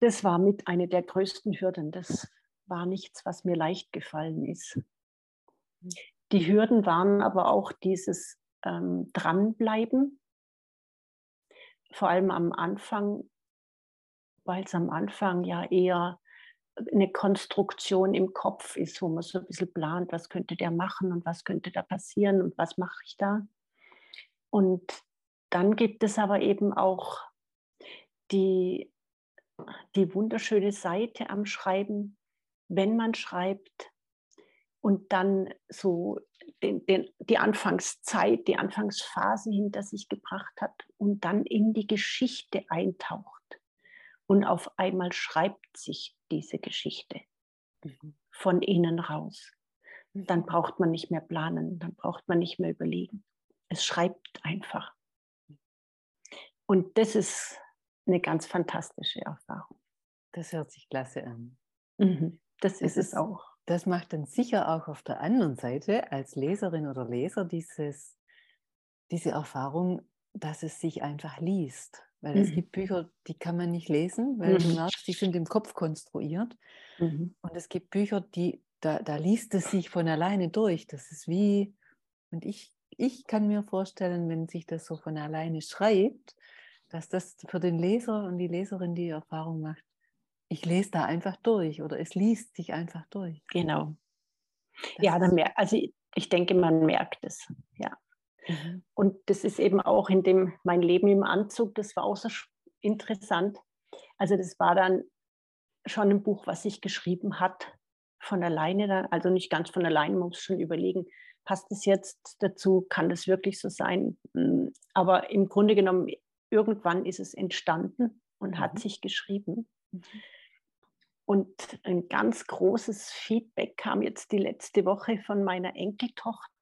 Das war mit einer der größten Hürden. Das war nichts, was mir leicht gefallen ist. Die Hürden waren aber auch dieses ähm, Dranbleiben. Vor allem am Anfang weil es am Anfang ja eher eine Konstruktion im Kopf ist, wo man so ein bisschen plant, was könnte der machen und was könnte da passieren und was mache ich da. Und dann gibt es aber eben auch die, die wunderschöne Seite am Schreiben, wenn man schreibt und dann so den, den, die Anfangszeit, die Anfangsphase hinter sich gebracht hat und dann in die Geschichte eintaucht. Und auf einmal schreibt sich diese Geschichte mhm. von innen raus. Dann mhm. braucht man nicht mehr planen, dann braucht man nicht mehr überlegen. Es schreibt einfach. Und das ist eine ganz fantastische Erfahrung. Das hört sich klasse an. Mhm, das ist es, auch. Das macht dann sicher auch auf der anderen Seite als Leserin oder Leser dieses, diese Erfahrung, dass es sich einfach liest. Weil mhm. es gibt Bücher, die kann man nicht lesen, weil mhm. du merkst, die sind im Kopf konstruiert. Mhm. Und es gibt Bücher, die, da, da liest es sich von alleine durch. Das ist wie, und ich, ich kann mir vorstellen, wenn sich das so von alleine schreibt, dass das für den Leser und die Leserin die Erfahrung macht, ich lese da einfach durch oder es liest sich einfach durch. Genau. Das ja, dann mehr, also ich, ich denke, man merkt es, ja. Mhm. Und das ist eben auch in dem mein Leben im Anzug, das war auch so interessant. Also das war dann schon ein Buch, was sich geschrieben hat von alleine, dann, also nicht ganz von alleine, man muss schon überlegen, passt es jetzt dazu, kann das wirklich so sein? Hm, aber im Grunde genommen, irgendwann ist es entstanden und mhm. hat sich geschrieben. Mhm. Und ein ganz großes Feedback kam jetzt die letzte Woche von meiner Enkeltochter.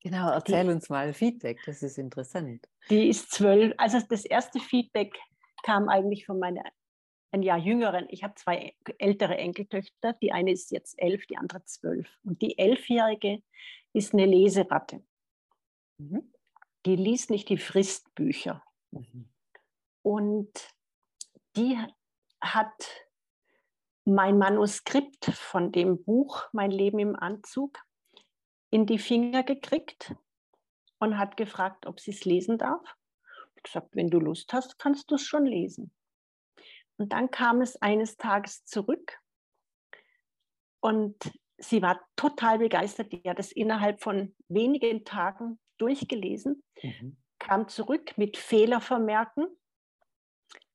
Genau, erzähl die, uns mal Feedback, das ist interessant. Die ist zwölf, also das erste Feedback kam eigentlich von meiner ein Jahr jüngeren. Ich habe zwei ältere Enkeltöchter, die eine ist jetzt elf, die andere zwölf. Und die elfjährige ist eine Leseratte. Mhm. Die liest nicht, die frisst Bücher. Mhm. Und die hat mein Manuskript von dem Buch Mein Leben im Anzug in die Finger gekriegt und hat gefragt, ob sie es lesen darf. Ich gesagt, wenn du Lust hast, kannst du es schon lesen. Und dann kam es eines Tages zurück und sie war total begeistert. Die hat es innerhalb von wenigen Tagen durchgelesen, mhm. kam zurück mit Fehlervermerken.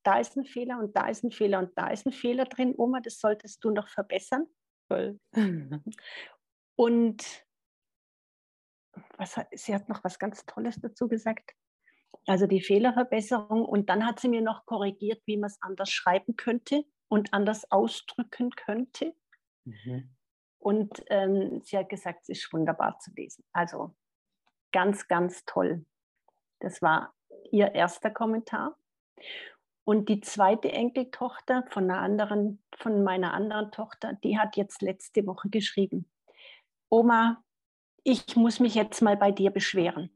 Da ist ein Fehler und da ist ein Fehler und da ist ein Fehler drin. Oma, das solltest du noch verbessern. Und was sie hat noch was ganz Tolles dazu gesagt. Also die Fehlerverbesserung. Und dann hat sie mir noch korrigiert, wie man es anders schreiben könnte und anders ausdrücken könnte. Mhm. Und ähm, sie hat gesagt, es ist wunderbar zu lesen. Also ganz, ganz toll. Das war ihr erster Kommentar. Und die zweite Enkeltochter von, einer anderen, von meiner anderen Tochter, die hat jetzt letzte Woche geschrieben, Oma, ich muss mich jetzt mal bei dir beschweren.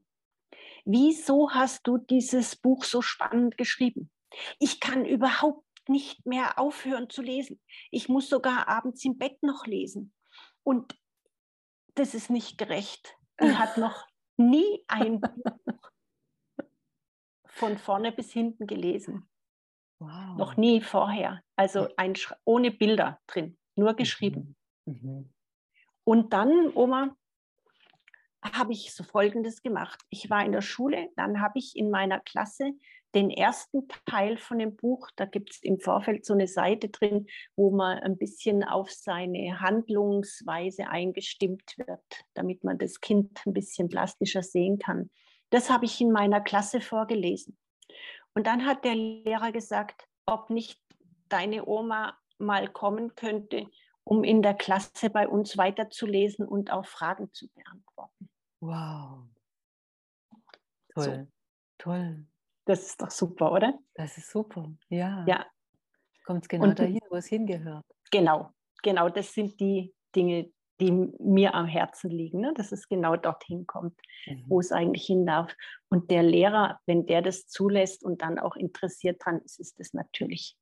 Wieso hast du dieses Buch so spannend geschrieben? Ich kann überhaupt nicht mehr aufhören zu lesen. Ich muss sogar abends im Bett noch lesen. Und das ist nicht gerecht. Die hat noch nie ein Buch von vorne bis hinten gelesen. Wow. Noch nie vorher. Also ein, ohne Bilder drin, nur geschrieben. Mhm. Mhm. Und dann, Oma, habe ich so Folgendes gemacht. Ich war in der Schule, dann habe ich in meiner Klasse den ersten Teil von dem Buch, da gibt es im Vorfeld so eine Seite drin, wo man ein bisschen auf seine Handlungsweise eingestimmt wird, damit man das Kind ein bisschen plastischer sehen kann. Das habe ich in meiner Klasse vorgelesen. Und dann hat der Lehrer gesagt, ob nicht deine Oma mal kommen könnte, um in der Klasse bei uns weiterzulesen und auch Fragen zu beantworten. Wow. Toll. So. Toll. Das ist doch super, oder? Das ist super, ja. Ja. Kommt es genau und, dahin, wo es hingehört. Genau, genau. Das sind die Dinge, die mir am Herzen liegen, ne? dass es genau dorthin kommt, mhm. wo es eigentlich hin darf. Und der Lehrer, wenn der das zulässt und dann auch interessiert dran ist, ist das natürlich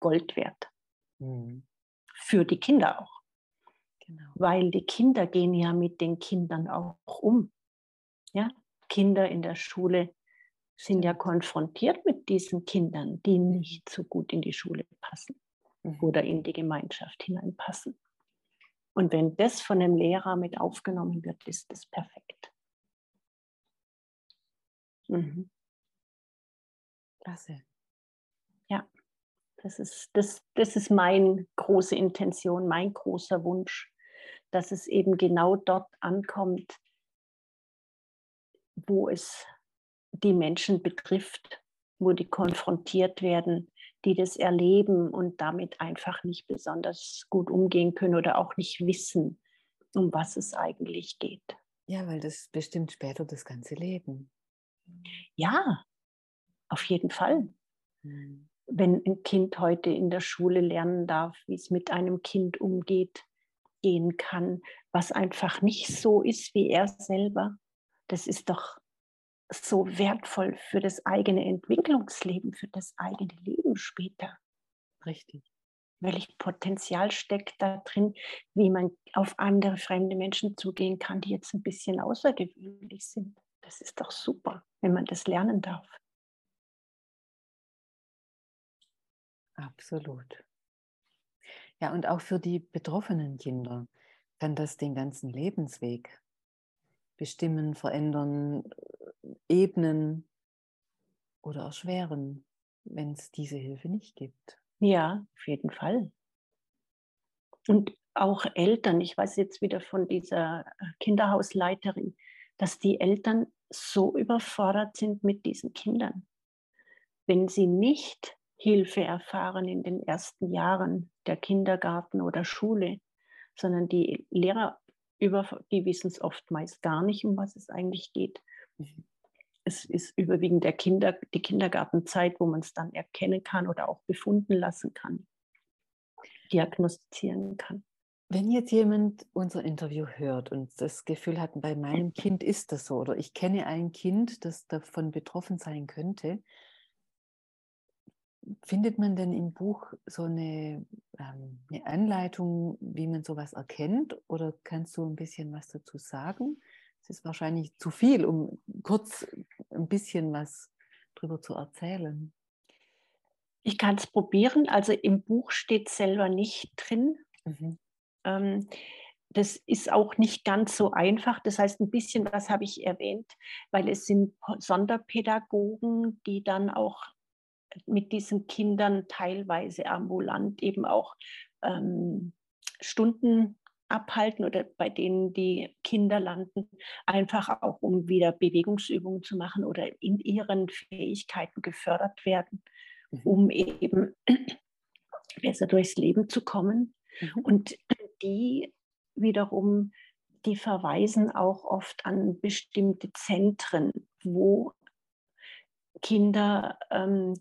Gold wert. Mhm. Für die Kinder auch. Genau. Weil die Kinder gehen ja mit den Kindern auch um. Ja? Kinder in der Schule sind ja konfrontiert mit diesen Kindern, die mhm. nicht so gut in die Schule passen mhm. oder in die Gemeinschaft hineinpassen. Und wenn das von einem Lehrer mit aufgenommen wird, ist das perfekt. Mhm. Klasse. Ja, das ist, das, das ist meine große Intention, mein großer Wunsch, dass es eben genau dort ankommt, wo es die Menschen betrifft, wo die konfrontiert werden, die das erleben und damit einfach nicht besonders gut umgehen können oder auch nicht wissen, um was es eigentlich geht. Ja, weil das bestimmt später das ganze Leben. Ja, auf jeden Fall. Mhm. Wenn ein Kind heute in der Schule lernen darf, wie es mit einem Kind umgeht, gehen kann, was einfach nicht so ist wie er selber, das ist doch so wertvoll für das eigene Entwicklungsleben, für das eigene Leben später. Richtig. Welch Potenzial steckt da drin, wie man auf andere fremde Menschen zugehen kann, die jetzt ein bisschen außergewöhnlich sind. Das ist doch super, wenn man das lernen darf. Absolut. Ja, und auch für die betroffenen Kinder kann das den ganzen Lebensweg bestimmen, verändern, ebnen oder erschweren, wenn es diese Hilfe nicht gibt. Ja, auf jeden Fall. Und auch Eltern, ich weiß jetzt wieder von dieser Kinderhausleiterin, dass die Eltern so überfordert sind mit diesen Kindern. Wenn sie nicht Hilfe erfahren in den ersten Jahren der Kindergarten oder Schule, sondern die Lehrer über, die wissen es oftmals gar nicht, um was es eigentlich geht. Mhm. Es ist überwiegend der Kinder, die Kindergartenzeit, wo man es dann erkennen kann oder auch befunden lassen kann, diagnostizieren kann. Wenn jetzt jemand unser Interview hört und das Gefühl hat, bei meinem Kind ist das so oder ich kenne ein Kind, das davon betroffen sein könnte, findet man denn im Buch so eine, ähm, eine, Anleitung, wie man sowas erkennt? Oder kannst du ein bisschen was dazu sagen? Es ist wahrscheinlich zu viel, um kurz ein bisschen was darüber zu erzählen. Ich kann es probieren. Also im Buch steht selber nicht drin. Mhm. Ähm, das ist auch nicht ganz so einfach. Das heißt, ein bisschen was habe ich erwähnt, weil es sind Sonderpädagogen, die dann auch mit diesen Kindern teilweise ambulant eben auch ähm, Stunden abhalten oder bei denen die Kinder landen, einfach auch um wieder Bewegungsübungen zu machen oder in ihren Fähigkeiten gefördert werden, mhm. um eben besser durchs Leben zu kommen. Mhm. Und die wiederum, die verweisen auch oft an bestimmte Zentren, wo Kinder ähm,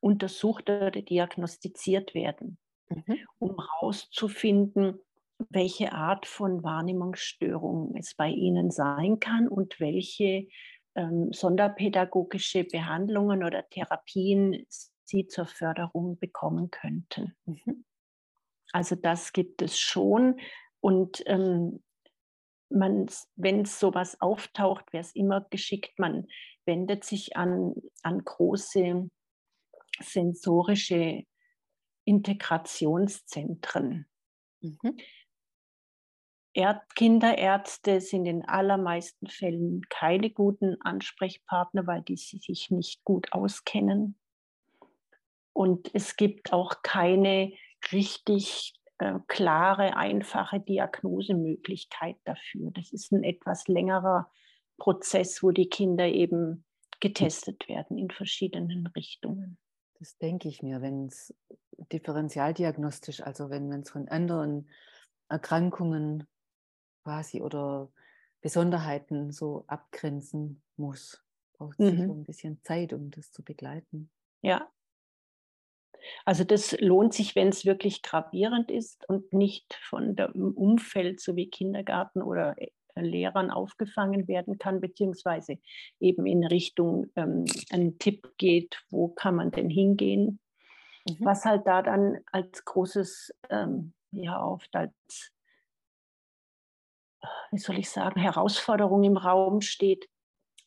untersucht oder diagnostiziert werden, mhm. um herauszufinden, welche Art von Wahrnehmungsstörung es bei ihnen sein kann und welche ähm, sonderpädagogische Behandlungen oder Therapien sie zur Förderung bekommen könnten. Mhm. Also das gibt es schon. Und ähm, wenn es sowas auftaucht, wäre es immer geschickt, man wendet sich an, an große sensorische Integrationszentren. Mhm. Kinderärzte sind in allermeisten Fällen keine guten Ansprechpartner, weil die sich nicht gut auskennen. Und es gibt auch keine richtig äh, klare, einfache Diagnosemöglichkeit dafür. Das ist ein etwas längerer Prozess, wo die Kinder eben getestet werden in verschiedenen Richtungen. Das denke ich mir, wenn es differentialdiagnostisch, also wenn man es von anderen Erkrankungen quasi oder Besonderheiten so abgrenzen muss, braucht es mhm. ein bisschen Zeit, um das zu begleiten. Ja, also das lohnt sich, wenn es wirklich gravierend ist und nicht von dem Umfeld so wie Kindergarten oder Lehrern aufgefangen werden kann, beziehungsweise eben in Richtung ähm, einen Tipp geht, wo kann man denn hingehen. Mhm. Was halt da dann als großes, ähm, ja, oft als, wie soll ich sagen, Herausforderung im Raum steht,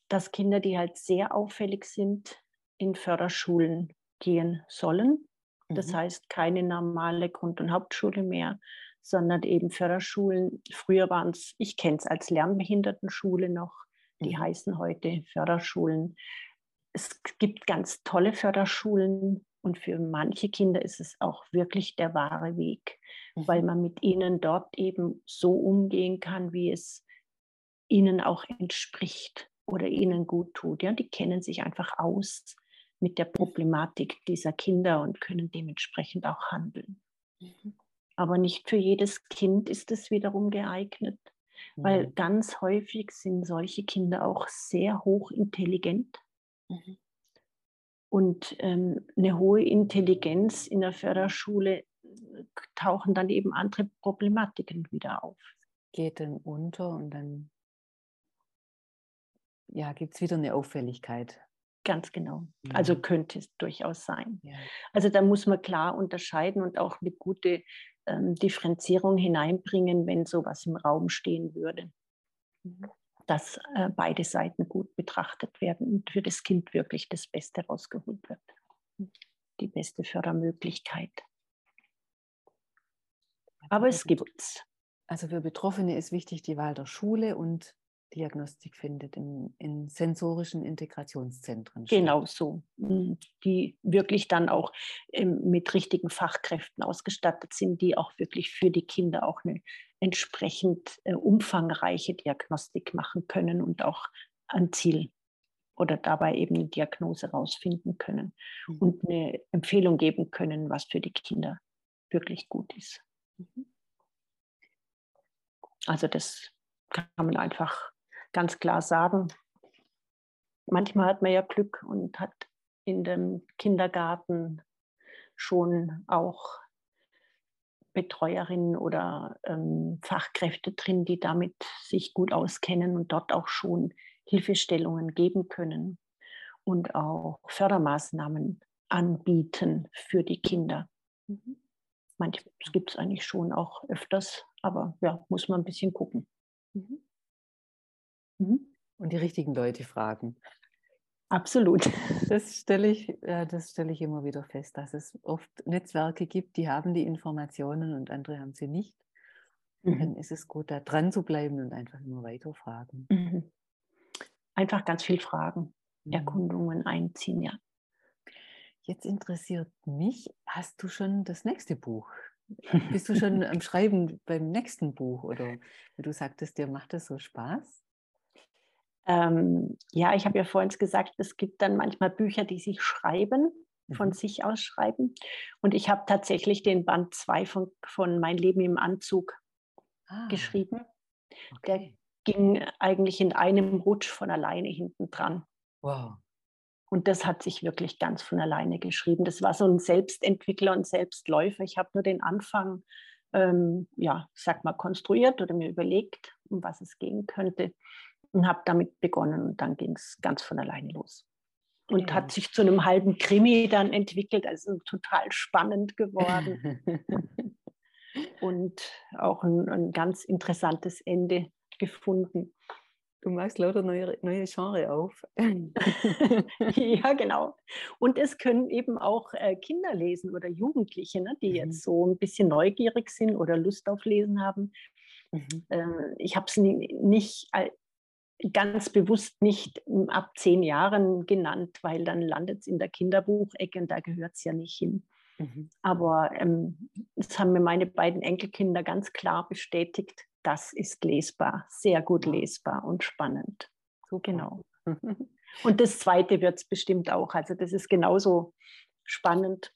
dass Kinder, die halt sehr auffällig sind, in Förderschulen gehen sollen. Das mhm. heißt, keine normale Grund- und Hauptschule mehr, sondern eben Förderschulen. Früher waren es, ich kenne es als Lernbehindertenschule noch, die mhm. heißen heute Förderschulen. Es gibt ganz tolle Förderschulen und für manche Kinder ist es auch wirklich der wahre Weg, mhm. weil man mit ihnen dort eben so umgehen kann, wie es ihnen auch entspricht oder ihnen gut tut. Ja, die kennen sich einfach aus mit der Problematik dieser Kinder und können dementsprechend auch handeln. Mhm. Aber nicht für jedes Kind ist es wiederum geeignet, mhm. weil ganz häufig sind solche Kinder auch sehr hochintelligent. Mhm. Und ähm, eine hohe Intelligenz in der Förderschule äh, tauchen dann eben andere Problematiken wieder auf. Geht dann unter und dann ja, gibt es wieder eine Auffälligkeit. Ganz genau. Mhm. Also könnte es durchaus sein. Ja. Also da muss man klar unterscheiden und auch eine gute ähm, Differenzierung hineinbringen, wenn sowas im Raum stehen würde. Mhm. Dass äh, beide Seiten gut betrachtet werden und für das Kind wirklich das Beste rausgeholt wird. Die beste Fördermöglichkeit. Aber es gibt es. Also für Betroffene ist wichtig die Wahl der Schule und Diagnostik findet in, in sensorischen Integrationszentren statt. Genau so, mhm. die wirklich dann auch ähm, mit richtigen Fachkräften ausgestattet sind, die auch wirklich für die Kinder auch eine entsprechend äh, umfangreiche Diagnostik machen können und auch ein Ziel oder dabei eben eine Diagnose rausfinden können mhm. und eine Empfehlung geben können, was für die Kinder wirklich gut ist. Mhm. Also das kann man einfach ganz klar sagen. Manchmal hat man ja Glück und hat in dem Kindergarten schon auch Betreuerinnen oder ähm, Fachkräfte drin, die damit sich gut auskennen und dort auch schon Hilfestellungen geben können und auch Fördermaßnahmen anbieten für die Kinder. Mhm. Manchmal gibt es eigentlich schon auch öfters, aber ja, muss man ein bisschen gucken. Mhm. Mhm. Und die richtigen Leute fragen. Absolut. Das stelle ich, das stelle ich immer wieder fest, dass es oft Netzwerke gibt, die haben die Informationen und andere haben sie nicht. Mhm. Dann ist es gut, da dran zu bleiben und einfach immer weiter fragen. Mhm. Einfach ganz viel fragen, mhm. Erkundungen einziehen, ja. Jetzt interessiert mich, hast du schon das nächste Buch Bist du schon am Schreiben beim nächsten Buch oder du sagtest, dir macht das so Spaß? Ähm, ja, ich habe ja vorhin gesagt, es gibt dann manchmal Bücher, die sich schreiben, von mhm. sich aus schreiben. Und ich habe tatsächlich den Band 2 von, von Mein Leben im Anzug ah, geschrieben. Okay. Der ging eigentlich in einem Rutsch von alleine hinten dran. Wow. Und das hat sich wirklich ganz von alleine geschrieben. Das war so ein Selbstentwickler und Selbstläufer. Ich habe nur den Anfang, ähm, ja, sag mal, konstruiert oder mir überlegt, um was es gehen könnte und habe damit begonnen. Und dann ging es ganz von alleine los. Und ja. hat sich zu einem halben Krimi dann entwickelt, also total spannend geworden. und auch ein, ein ganz interessantes Ende gefunden. Du machst lauter neue, neue Genre auf. ja, genau. Und es können eben auch äh, Kinder lesen oder Jugendliche, ne, die mhm. jetzt so ein bisschen neugierig sind oder Lust auf Lesen haben. Mhm. Äh, ich habe es nicht ganz bewusst nicht ab zehn Jahren genannt, weil dann landet es in der Kinderbuchecke und da gehört es ja nicht hin. Mhm. Aber ähm, das haben mir meine beiden Enkelkinder ganz klar bestätigt das ist lesbar, sehr gut lesbar und spannend. So genau. Und das zweite wird es bestimmt auch. Also das ist genauso spannend.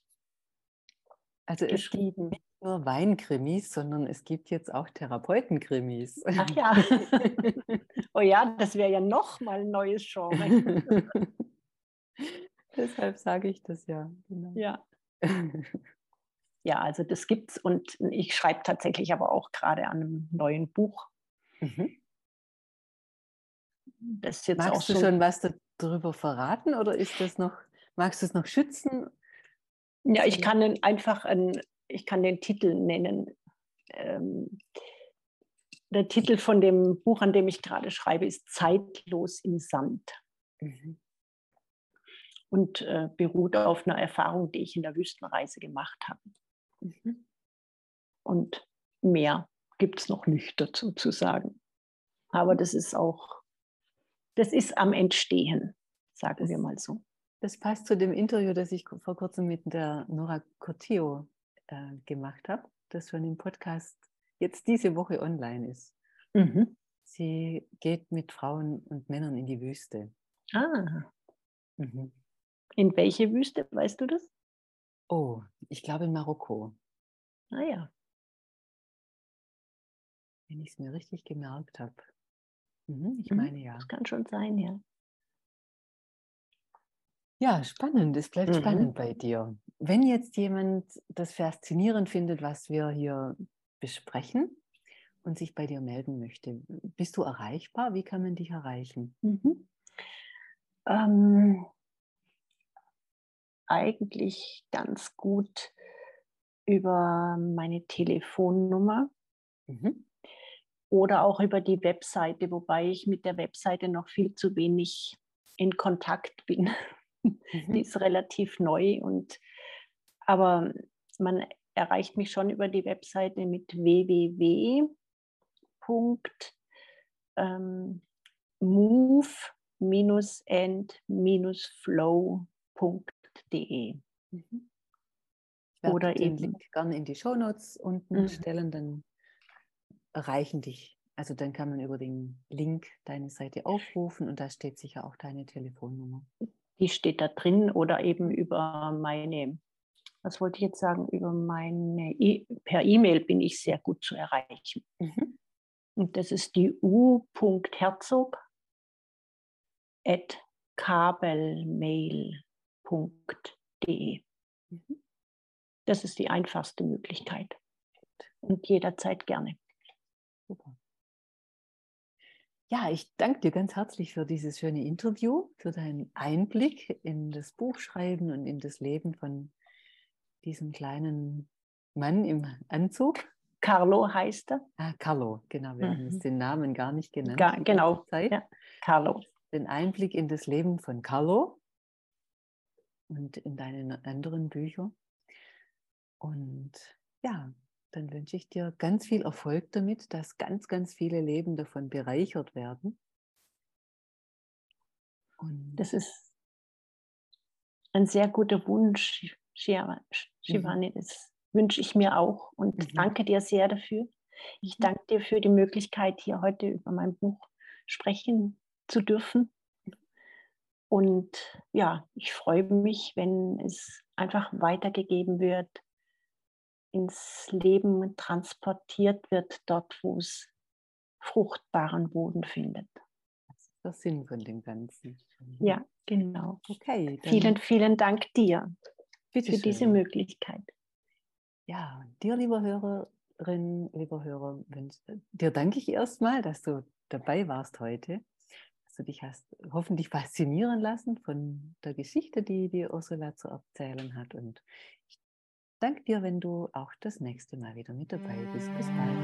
Also es gibt nur Weinkrimis, sondern es gibt jetzt auch Therapeutenkrimis. Ach ja. oh ja, das wäre ja noch mal ein neues Genre. Deshalb sage ich das ja. Genau. Ja. ja, also das gibt's und ich schreibe tatsächlich aber auch gerade an einem neuen Buch. Mhm. Das jetzt Magst auch du so schon was darüber verraten oder ist das noch, magst du es noch schützen? Ja, ich kann einfach einen, ich kann den Titel nennen. Ähm, der Titel von dem Buch, an dem ich gerade schreibe, ist Zeitlos im Sand. Mhm. Und äh, beruht auf einer Erfahrung, die ich in der Wüstenreise gemacht habe. Mhm. Und mehr gibt es noch nicht dazu zu sagen. Aber das ist auch, das ist am Entstehen, sagen das, wir mal so. Das passt zu dem Interview, das ich vor kurzem mit der Nora Cotillo äh, gemacht habe, das schon im Podcast jetzt diese Woche online ist. Mhm. Sie geht mit Frauen und Männern in die Wüste. Ah. Mhm. In welche Wüste, weißt du das? Oh, ich glaube in Marokko. Ah ja. Wenn ich es mir richtig gemerkt habe. Mhm, ich mhm, meine ja. Das kann schon sein, ja. Ja, spannend. Es bleibt mhm. spannend bei dir. Wenn jetzt jemand das faszinierend findet, was wir hier besprechen und sich bei dir melden möchte, bist du erreichbar? Wie kann man dich erreichen? Mhm. Ähm, eigentlich ganz gut über meine Telefonnummer mhm. oder auch über die Webseite, wobei ich mit der Webseite noch viel zu wenig in Kontakt bin. Mhm. Die ist relativ neu und aber man erreicht mich schon über die Webseite mit www.move-and-flow.de www.ecom.de. Mhm. Oder den eben Link gerne in die Shownotes unten mhm. stellen, dann erreichen dich. Also dann kann man über den Link deine Seite aufrufen und da steht sicher auch deine Telefonnummer. Die steht da drin oder eben über meine, was wollte ich jetzt sagen, über meine, e per E-Mail bin ich sehr gut zu erreichen. Mhm. Und das ist die u.herzog at kabelmail www.ecom.de. Mhm. Das ist die einfachste Möglichkeit. Und jederzeit gerne. Super. Ja, ich danke dir ganz herzlich für dieses schöne Interview, für deinen Einblick in das Buchschreiben und in das Leben von diesem kleinen Mann im Anzug. Carlo heißt er. Ah, Carlo, genau. Wir mhm. haben den Namen gar nicht genannt. Ga, genau. Ja, Carlo. Den Einblick in das Leben von Carlo und in deinen anderen Büchern. Und ja, dann wünsche ich dir ganz viel Erfolg damit, dass ganz, ganz viele Leben davon bereichert werden. Und das ist ein sehr guter Wunsch, Shivani. Mhm. Das wünsche ich mir auch und mhm. danke dir sehr dafür. Ich mhm. danke dir für die Möglichkeit, hier heute über mein Buch sprechen zu dürfen. Und ja, ich freue mich, wenn es einfach weitergegeben wird, ins Leben transportiert wird, dort, wo es fruchtbaren Boden findet. Das ist der Sinn von dem Ganzen. Ja, genau. Okay. Vielen, vielen Dank dir für schön. diese Möglichkeit. Ja, dir, lieber Hörerin, lieber Hörer, dir danke ich erstmal, dass du dabei warst heute, dass du dich hast hoffentlich faszinieren lassen von der Geschichte, die die Ursula zu erzählen hat. Und ich danke dir, wenn du auch das nächste Mal wieder mit dabei bist. Bis bald.